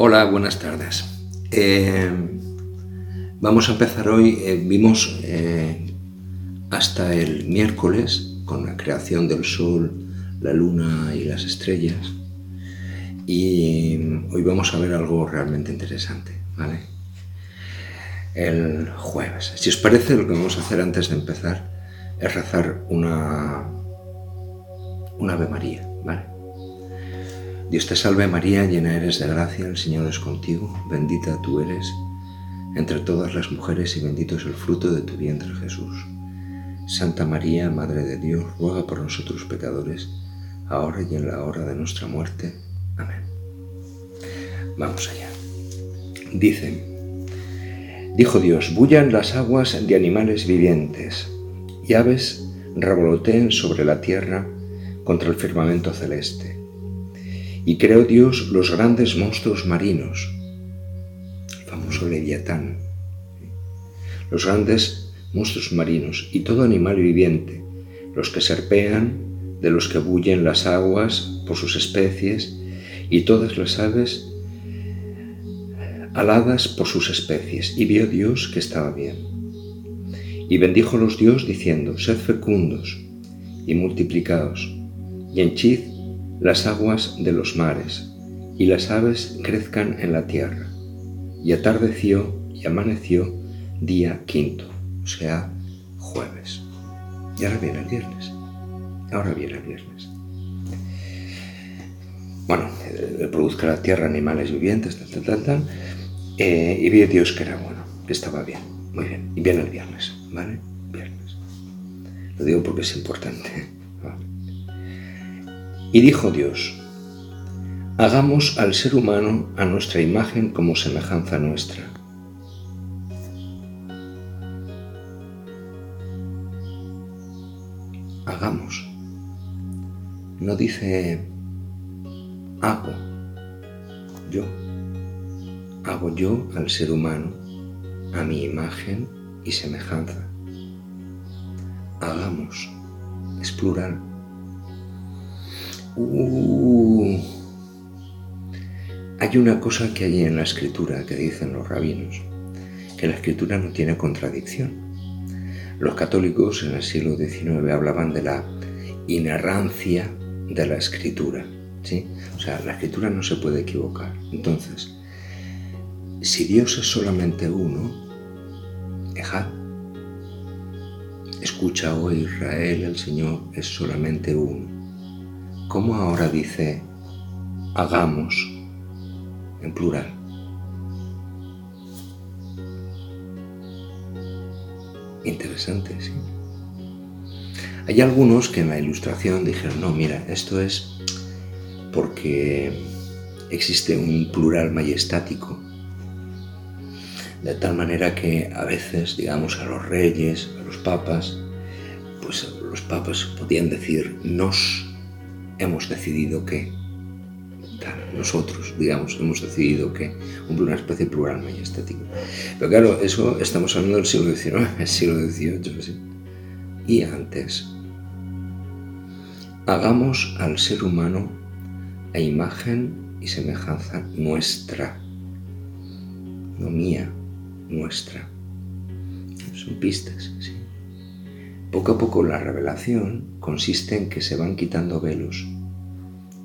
Hola, buenas tardes. Eh, vamos a empezar hoy. eh, vimos eh, hasta el miércoles con la creación del Sol, la Luna y las estrellas. Y hoy vamos a ver algo realmente interesante, ¿vale? El jueves. Si os parece, lo que vamos a hacer antes de empezar es rezar una, una Ave María. Dios te salve María, llena eres de gracia, el Señor es contigo, bendita tú eres entre todas las mujeres y bendito es el fruto de tu vientre Jesús. Santa María, Madre de Dios, ruega por nosotros pecadores, ahora y en la hora de nuestra muerte. Amén. Vamos allá. Dice, dijo Dios, bullan las aguas de animales vivientes y aves revoloteen sobre la tierra contra el firmamento celeste. Y creó Dios los grandes monstruos marinos, el famoso leviatán, los grandes monstruos marinos y todo animal viviente, los que serpean, de los que bullen las aguas por sus especies, y todas las aves aladas por sus especies. Y vio Dios que estaba bien. Y bendíjolos Dios diciendo, sed fecundos y multiplicaos, y henchid las aguas de los mares, y las aves crezcan en la tierra. Y atardeció y amaneció día quinto, o sea, jueves. Y ahora viene el viernes. Ahora viene el viernes. Bueno, eh, produzca la tierra animales vivientes, tal, tal, tal, tal. eh, y vio Dios que era bueno, que estaba bien. Muy bien. Y viene el viernes, ¿vale? Viernes. Lo digo porque es importante. Y dijo Dios, hagamos al ser humano a nuestra imagen como semejanza nuestra. Hagamos. No dice hago, yo. Hago yo al ser humano a mi imagen y semejanza. Hagamos. Es plural. Uh, hay una cosa que hay en la escritura que dicen los rabinos, que la escritura no tiene contradicción. Los católicos en el siglo XIX hablaban de la inerrancia de la escritura. ¿sí? O sea, la escritura no se puede equivocar. Entonces, si Dios es solamente uno. Escucha, oh Israel, el Señor es solamente uno. ¿Cómo ahora dice hagamos en plural? Interesante, sí. Hay algunos que en la ilustración dijeron, no, mira, esto es porque existe un plural majestático, de tal manera que a veces, digamos, a los reyes, a los papas, pues los papas podían decir nos hemos decidido que, nosotros, digamos, hemos decidido que, una especie plural majestático. Pero claro, eso estamos hablando del siglo XIX, el siglo XVIII, ¿sí? y antes. Hagamos al ser humano a imagen y semejanza nuestra, no mía, nuestra. Son pistas, ¿sí? Poco a poco la revelación consiste en que se van quitando velos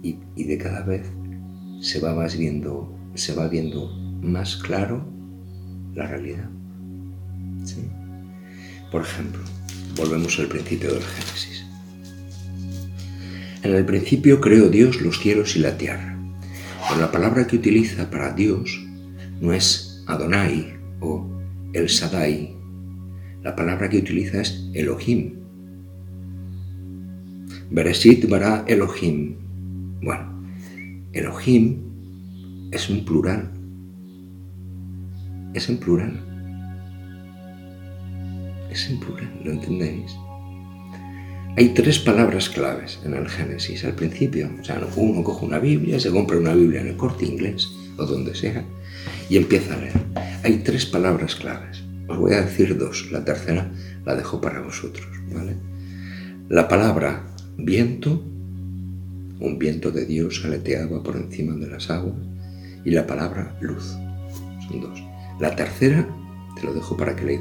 y, de cada vez se va, viendo, se va viendo más claro la realidad. ¿sí? Por ejemplo, volvemos al principio del Génesis. En el principio creó Dios los cielos y la tierra. Pero la palabra que utiliza para Dios no es Adonai o El Sadai, la palabra que utiliza es Elohim. Bereshit bara Elohim. Bueno, Elohim es un plural. Es en plural. Es en plural, ¿lo entendéis? Hay tres palabras claves en el Génesis al principio. O sea, uno coge una Biblia, se compra una Biblia en el corte inglés o donde sea y empieza a leer. Hay tres palabras claves. Os voy a decir dos. La tercera la dejo para vosotros. ¿vale? La palabra viento, un viento de Dios aleteaba por encima de las aguas y la palabra luz. Son dos. La tercera te lo dejo para que,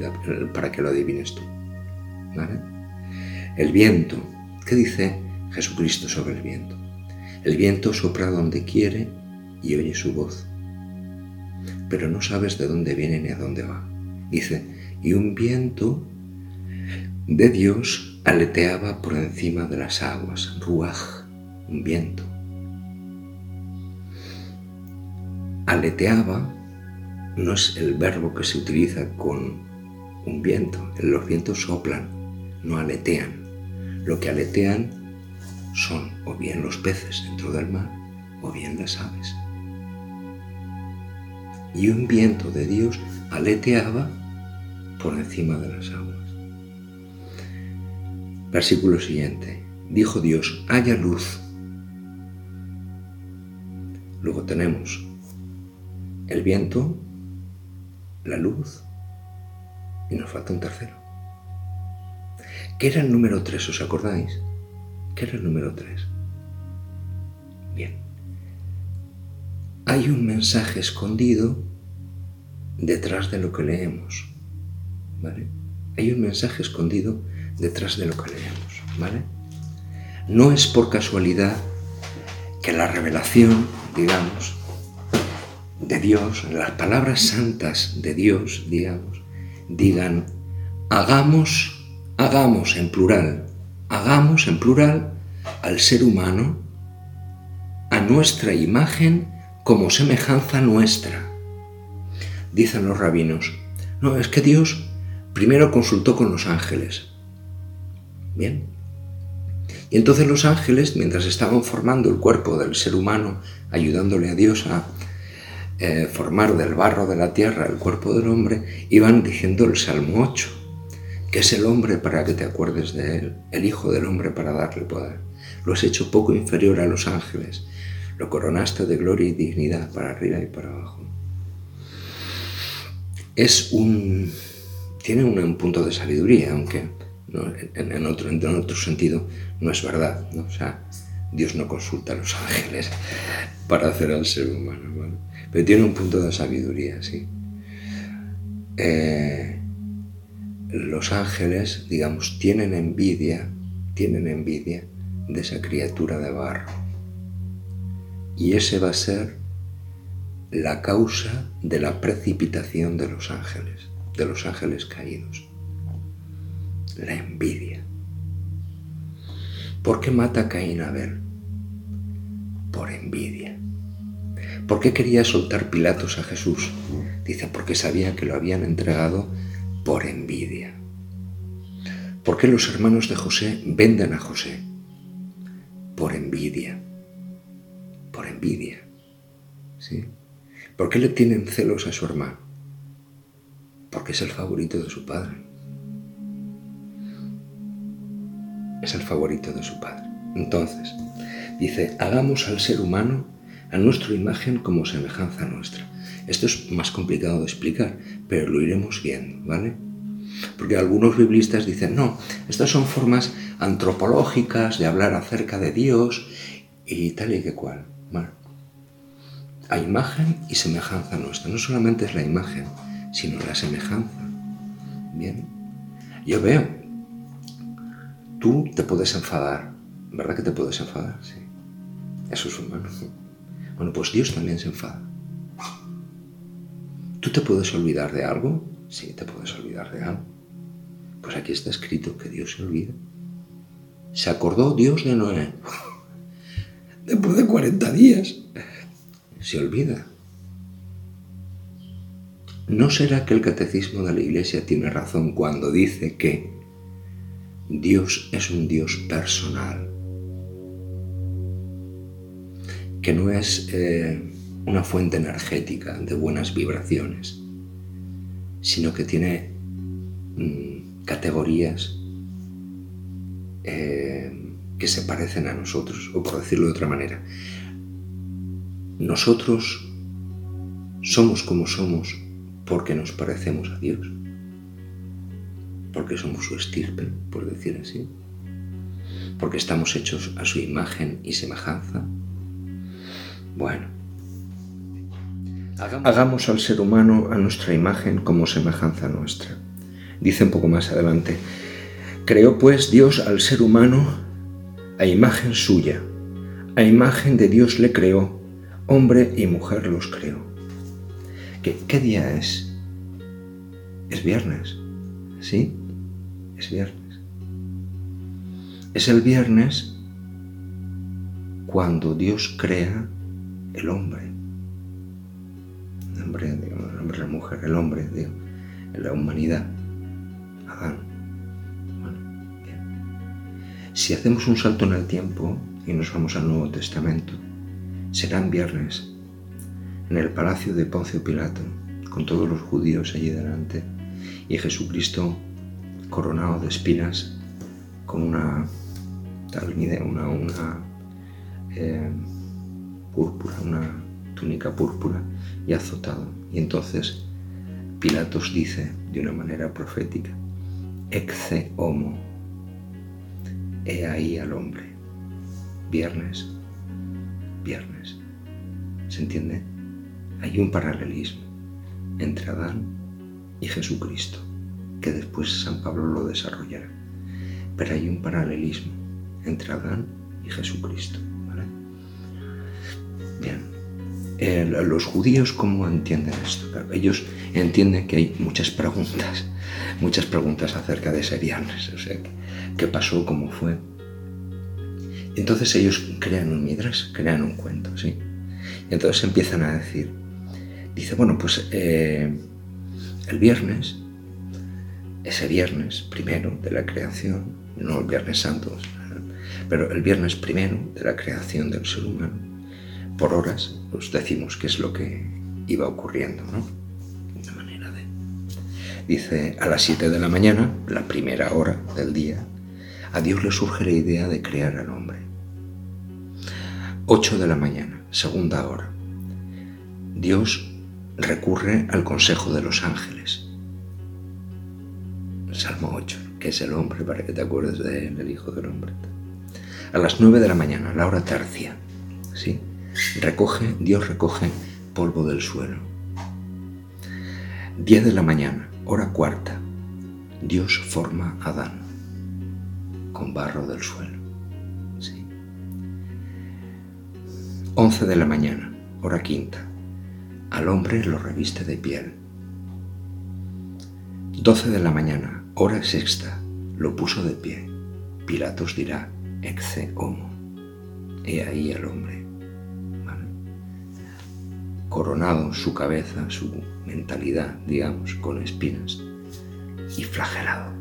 para que lo adivines tú. ¿Vale? El viento. ¿Qué dice Jesucristo sobre el viento? El viento sopra donde quiere y oye su voz, pero no sabes de dónde viene ni a dónde va. Dice, y un viento de Dios aleteaba por encima de las aguas, ruaj, un viento. Aleteaba no es el verbo que se utiliza con un viento. Los vientos soplan, no aletean. Lo que aletean son o bien los peces dentro del mar o bien las aves. Y un viento de Dios aleteaba por encima de las aguas. Versículo siguiente. Dijo Dios, haya luz. Luego tenemos el viento, la luz y nos falta un tercero. ¿Qué era el número tres? ¿Os acordáis? ¿Qué era el número tres? Bien. Hay un mensaje escondido detrás de lo que leemos. Hay un mensaje escondido detrás de lo que leemos. ¿Vale? No es por casualidad que la revelación, digamos, de Dios, las palabras santas de Dios, digamos, digan, hagamos, hagamos en plural, hagamos en plural al ser humano a nuestra imagen como semejanza nuestra. Dicen los rabinos, no, es que Dios primero consultó con los ángeles. Bien. Y entonces los ángeles, mientras estaban formando el cuerpo del ser humano, ayudándole a Dios a, eh, formar del barro de la tierra el cuerpo del hombre, iban diciendo el Salmo 8, que es el hombre para que te acuerdes de él, el Hijo del hombre para darle poder. Lo has hecho poco inferior a los ángeles, lo coronaste de gloria y dignidad para arriba y para abajo. Es un... tiene un, punto de sabiduría, aunque en, otro, en otro sentido no es verdad. ¿no? O sea, Dios no consulta a los ángeles para hacer al ser humano pero tiene un punto de sabiduría, sí. Eh, los ángeles, digamos, tienen envidia, tienen envidia de esa criatura de barro. Y ese va a ser la causa de la precipitación de los ángeles, de los ángeles caídos. La envidia. ¿Por qué mata a Caín Abel? Por envidia. ¿Por qué quería soltar Pilatos a Jesús? Dice, porque sabía que lo habían entregado por envidia. ¿Por qué los hermanos de José venden a José? Por envidia. Por envidia. ¿Sí? ¿Por qué le tienen celos a su hermano? Porque es el favorito de su padre. Es el favorito de su padre. Entonces, dice, hagamos al ser humano a nuestra imagen como semejanza nuestra. Esto es más complicado de explicar, pero lo iremos viendo, ¿vale? Porque algunos biblistas dicen, no, estas son formas antropológicas de hablar acerca de Dios y tal y que cual. Bueno, a imagen y semejanza nuestra. No solamente es la imagen, sino la semejanza. Bien, yo veo, tú te puedes enfadar, ¿verdad que te puedes enfadar? Sí. Eso es humano. Bueno, pues Dios también se enfada. ¿Tú te puedes olvidar de algo? Sí, te puedes olvidar de algo. Pues aquí está escrito que Dios se olvida. Se acordó Dios de Noé. Después de 40 días. Se olvida. ¿No será que el catecismo de la Iglesia tiene razón cuando dice que Dios es un Dios personal? que no es eh, una fuente energética de buenas vibraciones, sino que tiene mm, categorías eh, que se parecen a nosotros, o por decirlo de otra manera, nosotros somos como somos porque nos parecemos a Dios, porque somos su estirpe, por decir así, porque estamos hechos a su imagen y semejanza, bueno, Hagamos al ser humano a nuestra imagen como semejanza nuestra. Dice un poco más adelante, creó pues Dios al ser humano a imagen suya, a imagen de Dios le creó, hombre y mujer los creó. ¿Qué, día es? Es viernes, ¿sí? Es viernes. Es el viernes cuando Dios crea el hombre. El hombre, el hombre, la mujer, el hombre, la humanidad. Adán. Si hacemos un salto en el tiempo y nos vamos al Nuevo Testamento, serán viernes en el palacio de Poncio Pilato, con todos los judíos allí delante, y Jesucristo coronado de espinas con una una, una eh, púrpura, una túnica púrpura y azotado. Y entonces Pilatos dice de una manera profética, Ecce homo, he ahí al hombre. Viernes, viernes. ¿Se entiende? Hay un paralelismo entre Adán y Jesucristo, que después San Pablo lo desarrollará. Pero hay un paralelismo entre Adán y Jesucristo. Bien. los judíos, ¿cómo entienden esto? ellos entienden que hay muchas preguntas, muchas preguntas acerca de ese o sea, qué pasó, cómo fue. Entonces ellos crean un midras, crean un cuento, ¿sí? Y entonces empiezan a decir, dice, bueno, pues eh, el viernes, ese viernes primero de la creación, no el viernes santo, pero el viernes primero de la creación del ser humano, por horas, os decimos qué es lo que iba ocurriendo, ¿no? Manera de... Dice, a las 7 de la mañana, la primera hora del día, a Dios le surge la idea de crear al hombre. 8 de la mañana, segunda hora. Dios recurre al consejo de los ángeles. Salmo 8, que es el hombre, para que te acuerdes de él, el Hijo del Hombre a las nueve de la mañana, la hora tercia. ¿sí? Recoge, Dios recoge polvo del suelo. Diez de la mañana, hora cuarta, Dios forma a Adán con barro del suelo. ¿sí? 11 de la mañana, hora quinta, al hombre lo reviste de piel. 12 de la mañana, hora sexta, lo puso de pie. Pilatos dirá, Ecce homo. He ahí el hombre. Coronado su cabeza, su mentalidad, digamos, con espinas y flagelado.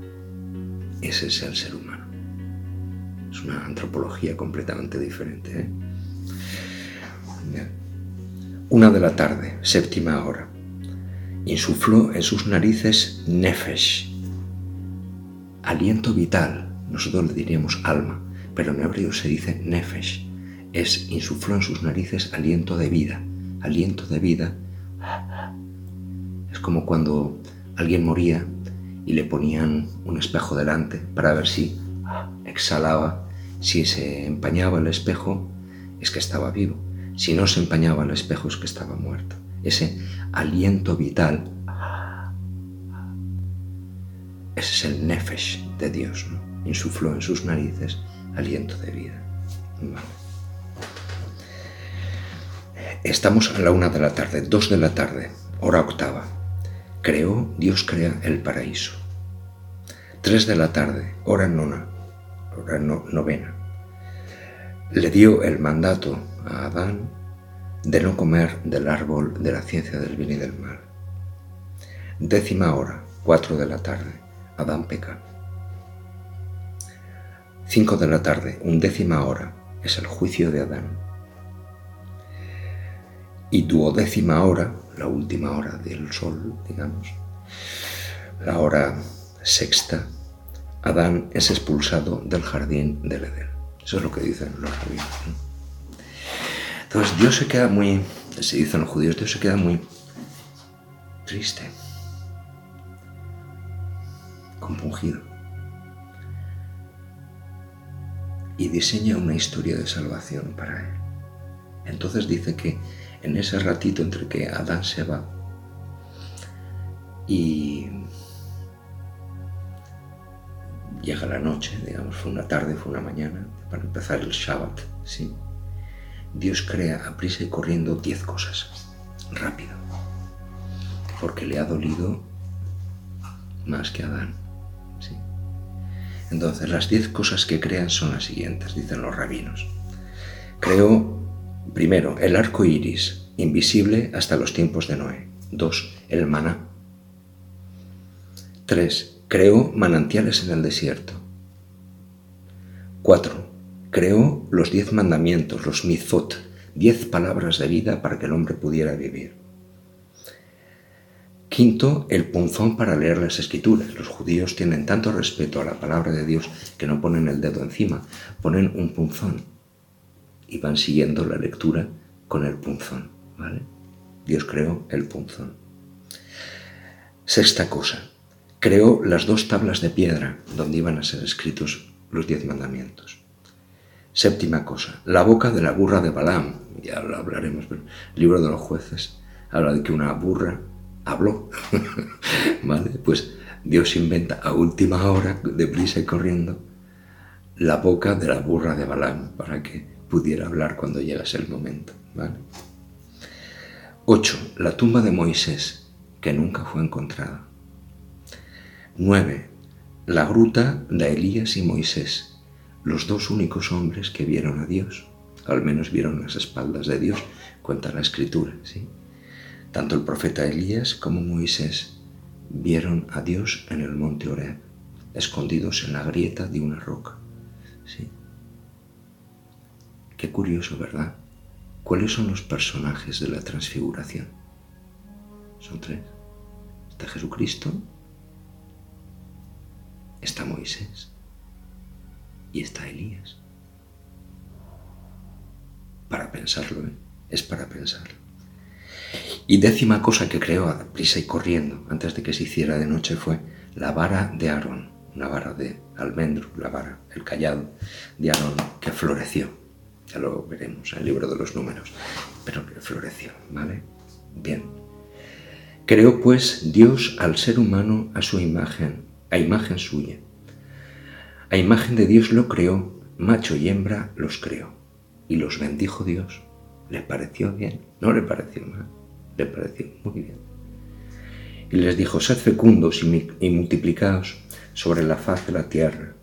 Ese es el ser humano. Es una antropología completamente diferente. ¿eh? Una de la tarde, séptima hora. Insufló en sus narices nefesh, aliento vital, nosotros le diríamos alma, pero en hebreo se dice nefesh, es insufló en sus narices aliento de vida. Aliento de vida es como cuando alguien moría y le ponían un espejo delante para ver si exhalaba, si se empañaba el espejo, es que estaba vivo. Si no se empañaba el espejo, es que estaba muerto. Ese aliento vital, ese es el nefesh de Dios, ¿no? insufló en sus narices aliento de vida. Estamos a la una de la tarde, dos de la tarde, hora octava. Creó, Dios crea el paraíso. Tres de la tarde, hora nona, hora novena. Le dio el mandato a Adán de no comer del árbol de la ciencia del bien y del mal. Décima hora, cuatro de la tarde, Adán peca. 5 de la tarde, undécima hora, es el juicio de Adán. Y duodécima hora, la última hora del sol, digamos, la hora sexta, Adán es expulsado del jardín del Edén. Eso es lo que dicen los rabinos. Entonces Dios se queda muy, se dicen los judíos, Dios se queda muy triste, compungido y diseña una historia de salvación para él. Entonces dice que en ese ratito entre que Adán se va y llega la noche, digamos, fue una tarde, fue una mañana, para empezar el Shabbat, ¿sí? Dios crea a prisa y corriendo diez cosas, rápido, porque le ha dolido más que a Adán. Entonces, las diez cosas que crean son las siguientes, dicen los rabinos. Creo, primero, el arco iris, invisible hasta los tiempos de Noé. Dos, el maná. Tres, creó manantiales en el desierto. Cuatro, creó los diez mandamientos, los mitzvot, diez palabras de vida para que el hombre pudiera vivir. Quinto, el punzón para leer las escrituras. Los judíos tienen tanto respeto a la palabra de Dios que no ponen el dedo encima, ponen un punzón y van siguiendo la lectura con el punzón, ¿vale? Dios creó el punzón. Sexta cosa, creó las dos tablas de piedra donde iban a ser escritos los diez mandamientos. Séptima cosa, la boca de la burra de Balaam, ya lo hablaremos, pero el libro de los jueces habla de que una burra habló, ¿vale? Pues Dios inventa a última hora, deprisa y corriendo, la boca de la burra de Balaam para que pudiera hablar cuando llegase el momento. ¿vale? 8. La tumba de Moisés, que nunca fue encontrada. 9. La gruta de Elías y Moisés, los dos únicos hombres que vieron a Dios, al menos vieron las espaldas de Dios, cuenta la escritura. ¿sí? Tanto el profeta Elías como Moisés vieron a Dios en el monte Oreb, escondidos en la grieta de una roca. ¿sí? Qué curioso, ¿verdad? ¿Cuáles son los personajes de la transfiguración? Son tres. Está Jesucristo, está Moisés y está Elías. Para pensarlo, ¿eh? es para pensarlo. Y décima cosa que creó a prisa y corriendo antes de que se hiciera de noche fue la vara de Aarón, una vara de almendro, la vara, el callado de Aarón que floreció ya lo veremos en el libro de los números, pero que floreció, ¿vale? Bien. Creó pues Dios al ser humano a su imagen, a imagen suya. A imagen de Dios lo creó, macho y hembra los creó. Y los bendijo Dios. ¿Le pareció bien? No le pareció mal, le pareció muy bien. Y les dijo, sed fecundos y multiplicaos sobre la faz de la tierra,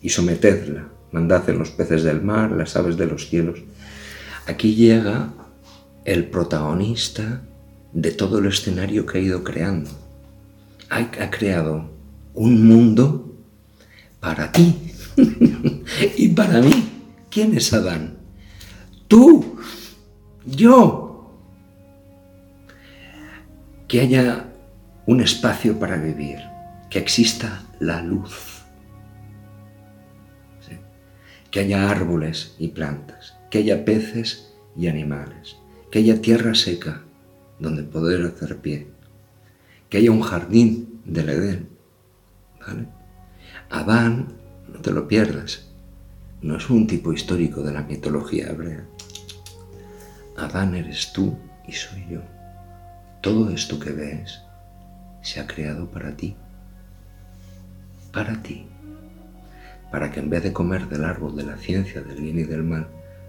y sometedla, mandad en los peces del mar, las aves de los cielos. Aquí llega el protagonista de todo el escenario que ha ido creando. Ha, creado un mundo para ti y para mí. ¿Quién es Adán? Tú, yo. Que haya un espacio para vivir, que exista la luz que haya árboles y plantas, que haya peces y animales, que haya tierra seca donde poder hacer pie, que haya un jardín del Edén. ¿vale? Adán, no te lo pierdas, no es un tipo histórico de la mitología hebrea. Adán eres tú y soy yo. Todo esto que ves se ha creado para ti. Para ti para que en vez de comer del árbol de la ciencia del bien y del mal,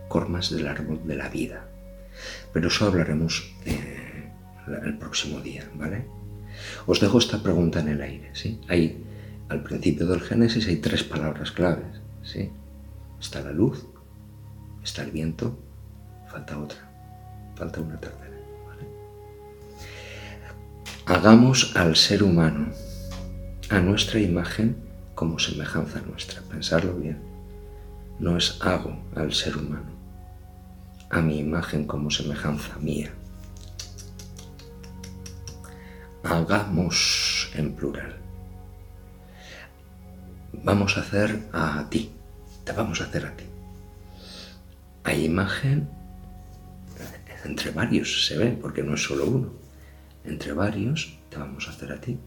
cormas del árbol de la vida. Pero eso hablaremos eh, el próximo día, ¿vale? Os dejo esta pregunta en el aire, ¿sí? Hay, al principio del Génesis hay tres palabras claves, ¿sí? Está la luz, está el viento, falta otra, falta una tercera. Hagamos al ser humano a nuestra imagen como semejanza nuestra. Pensarlo bien. No es hago al ser humano, a mi imagen como semejanza mía. Hagamos en plural. Vamos a hacer a ti, te vamos a hacer a ti. Hay imagen entre varios, se ve, porque no es solo uno. Entre varios te vamos a hacer a ti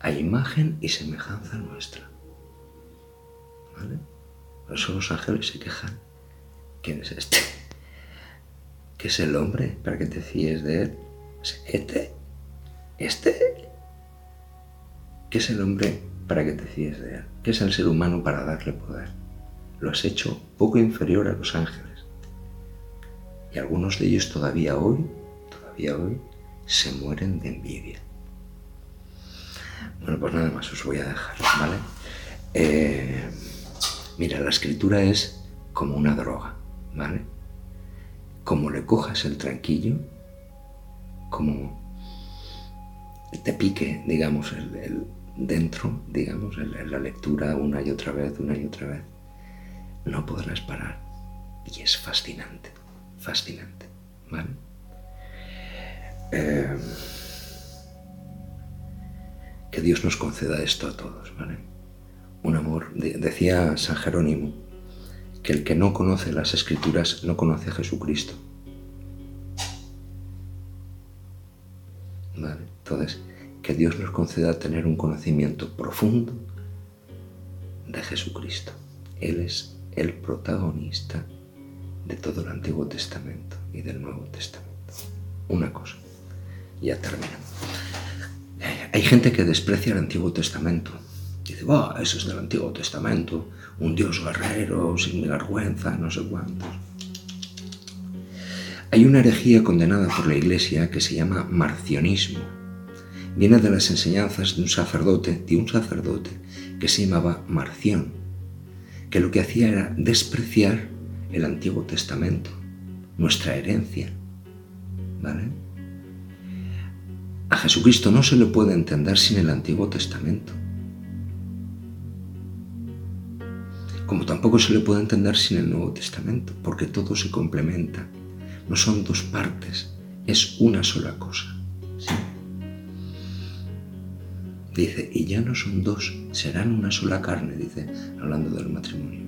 a imagen y semejanza nuestra. ¿Vale? Por eso los ángeles se quejan. ¿Quién es este? ¿Qué es el hombre para que te fíes de él? ¿Este? ¿Este? ¿Qué es el hombre para que te fíes de él? ¿Qué es el ser humano para darle poder? Lo has hecho poco inferior a los ángeles. Y algunos de ellos todavía hoy, todavía hoy, se mueren de envidia. Bueno, pues nada más os voy a dejar, ¿vale? Eh, mira, la escritura es como una droga, ¿vale? Como le cojas el tranquillo, como te pique, digamos, el, dentro, digamos, en la lectura una y otra vez, una y otra vez, no podrás parar. Y es fascinante, fascinante, ¿vale? Eh, que Dios nos conceda esto a todos, ¿vale? Un amor, decía San Jerónimo, que el que no conoce las escrituras no conoce a Jesucristo. ¿Vale? Entonces, que Dios nos conceda tener un conocimiento profundo de Jesucristo. Él es el protagonista de todo el Antiguo Testamento y del Nuevo Testamento. Una cosa, ya termino. Hay gente que desprecia el Antiguo Testamento. Dice, oh, eso es del Antiguo Testamento, un Dios guerrero, sin vergüenza, no sé cuántos. Hay una herejía condenada por la Iglesia que se llama marcionismo. Viene de las enseñanzas de un sacerdote, de un sacerdote que se llamaba Marción, que lo que hacía era despreciar el Antiguo Testamento, nuestra herencia. ¿Vale? A Jesucristo no se le puede entender sin el Antiguo Testamento. Como tampoco se le puede entender sin el Nuevo Testamento, porque todo se complementa. No son dos partes, es una sola cosa. Dice, y ya no son dos, serán una sola carne, dice, hablando del matrimonio.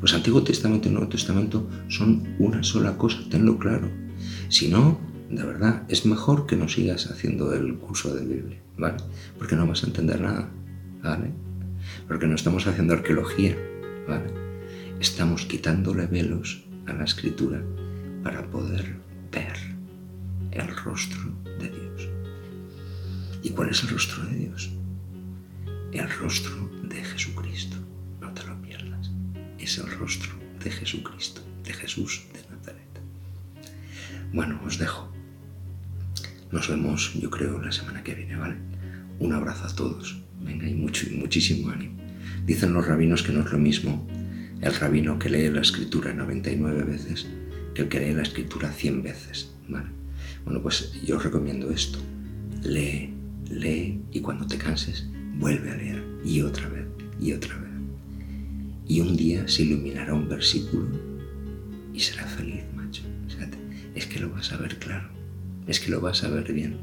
Pues Antiguo Testamento y Nuevo Testamento son una sola cosa, tenlo claro. Si no, de verdad, es mejor que no sigas haciendo el curso de Biblia, ¿vale? Porque no vas a entender nada, ¿vale? Porque no estamos haciendo arqueología, ¿vale? Estamos quitándole velos a la escritura para poder ver el rostro de Dios. ¿Y cuál es el rostro de Dios? El rostro de Jesucristo. No te lo pierdas. Es el rostro de Jesucristo, de Jesús de Nazaret. Bueno, os dejo. Nos vemos, yo creo, la semana que viene, ¿vale? Un abrazo a todos. Venga, y muchísimo ánimo. Dicen los rabinos que no es lo mismo el rabino que lee la escritura 99 veces que el que lee la escritura 100 veces, ¿vale? Bueno, pues yo os recomiendo esto. Lee, lee y cuando te canses, vuelve a leer y otra vez y otra vez. Y un día se iluminará un versículo y será feliz, macho. es que lo vas a ver claro es que lo vas a ver bien,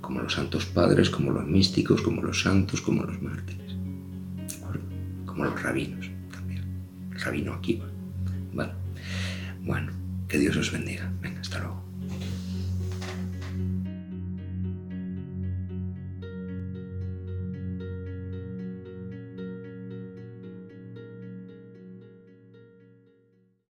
como los santos padres, como los místicos, como los santos, como los mártires, ¿de acuerdo? Como los rabinos también, rabino Akiva, ¿vale? Bueno, que Dios os bendiga. Venga, hasta luego.